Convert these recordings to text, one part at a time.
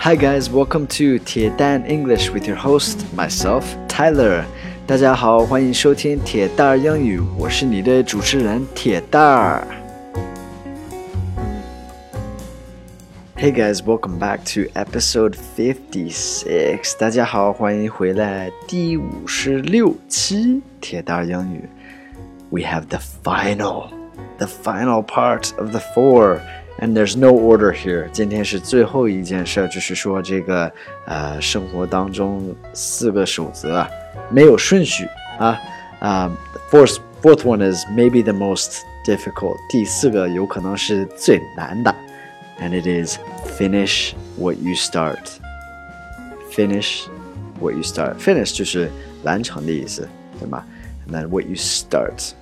Hi guys, welcome to 铁蛋 English with your host myself Tyler. 大家好，欢迎收听铁蛋儿英语，我是你的主持人铁蛋儿。Hey guys, welcome back to episode fifty-six. 大家好，欢迎回来第五十六期铁蛋儿英语。We have the final, the final part of the four. And there's no order here。今天是最后一件事，就是说这个呃生活当中四个守则没有顺序啊啊。Fourth fourth one is maybe the most difficult。第四个有可能是最难的，and it is finish what you start。Finish what you start。Finish 就是完成的意思，对吗？And then what you start，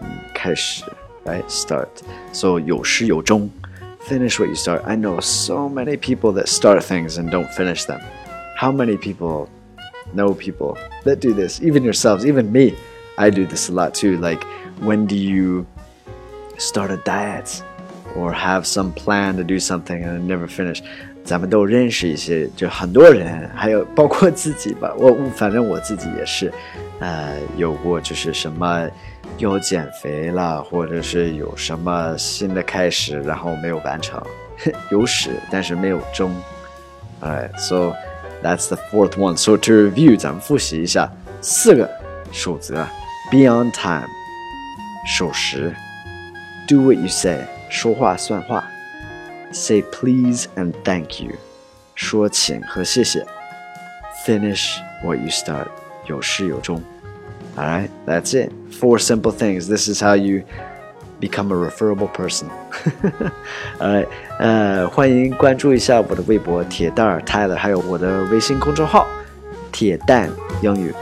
嗯，开始 ，right？Start。So 有始有终。finish what you start. I know so many people that start things and don't finish them. How many people know people that do this? Even yourselves, even me. I do this a lot too. Like, when do you start a diet or have some plan to do something and never finish? 咱们都认识一些，就很多人，还有包括自己吧。我反正我自己也是，呃，有过就是什么 要减肥了，或者是有什么新的开始，然后没有完成，有始但是没有终。Alright, so that's the fourth one. So to review，咱们复习一下四个守则：be on time，守时；do what you say，说话算话。Say please and thank you，说请和谢谢。Finish what you start，有始有终。 All right, that's it. Four simple things. This is how you become a referable person. All right，呃，欢迎关注一下我的微博铁蛋儿 Tyler，还有我的微信公众号铁蛋英语。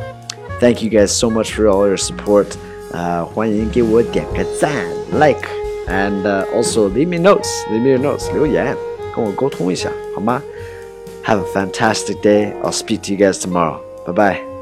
Thank you guys so much for all your support. 呃，欢迎给我点个赞，like。and uh, also leave me notes, leave me your notes, 留言跟我沟通一下，好吗？Have a fantastic day. I'll speak to you guys tomorrow. Bye bye.